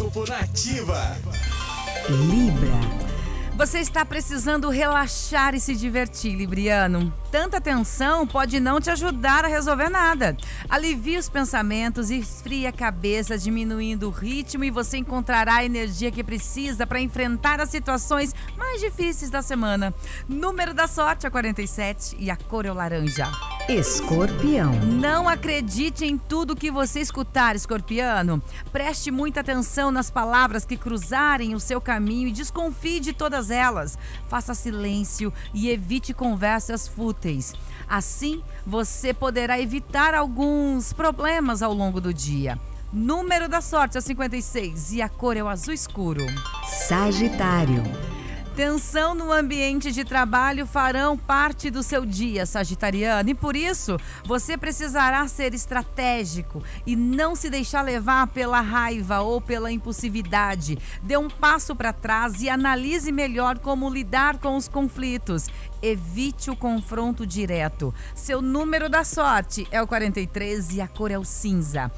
Horóscopo Nativa. Libra. Você está precisando relaxar e se divertir, Libriano. Tanta tensão pode não te ajudar a resolver nada. Alivie os pensamentos, esfrie a cabeça, diminuindo o ritmo e você encontrará a energia que precisa para enfrentar as situações mais difíceis da semana. Número da sorte é 47 e a cor é o laranja. Escorpião. Não acredite em tudo que você escutar, escorpiano. Preste muita atenção nas palavras que cruzarem o seu caminho e desconfie de todas elas. Faça silêncio e evite conversas fúteis. Assim, você poderá evitar alguns problemas ao longo do dia. Número da sorte é 56 e a cor é o azul escuro. Sagitário. Tensão no ambiente de trabalho farão parte do seu dia, Sagitariano, e por isso você precisará ser estratégico e não se deixar levar pela raiva ou pela impulsividade. Dê um passo para trás e analise melhor como lidar com os conflitos. Evite o confronto direto. Seu número da sorte é o 43 e a cor é o cinza.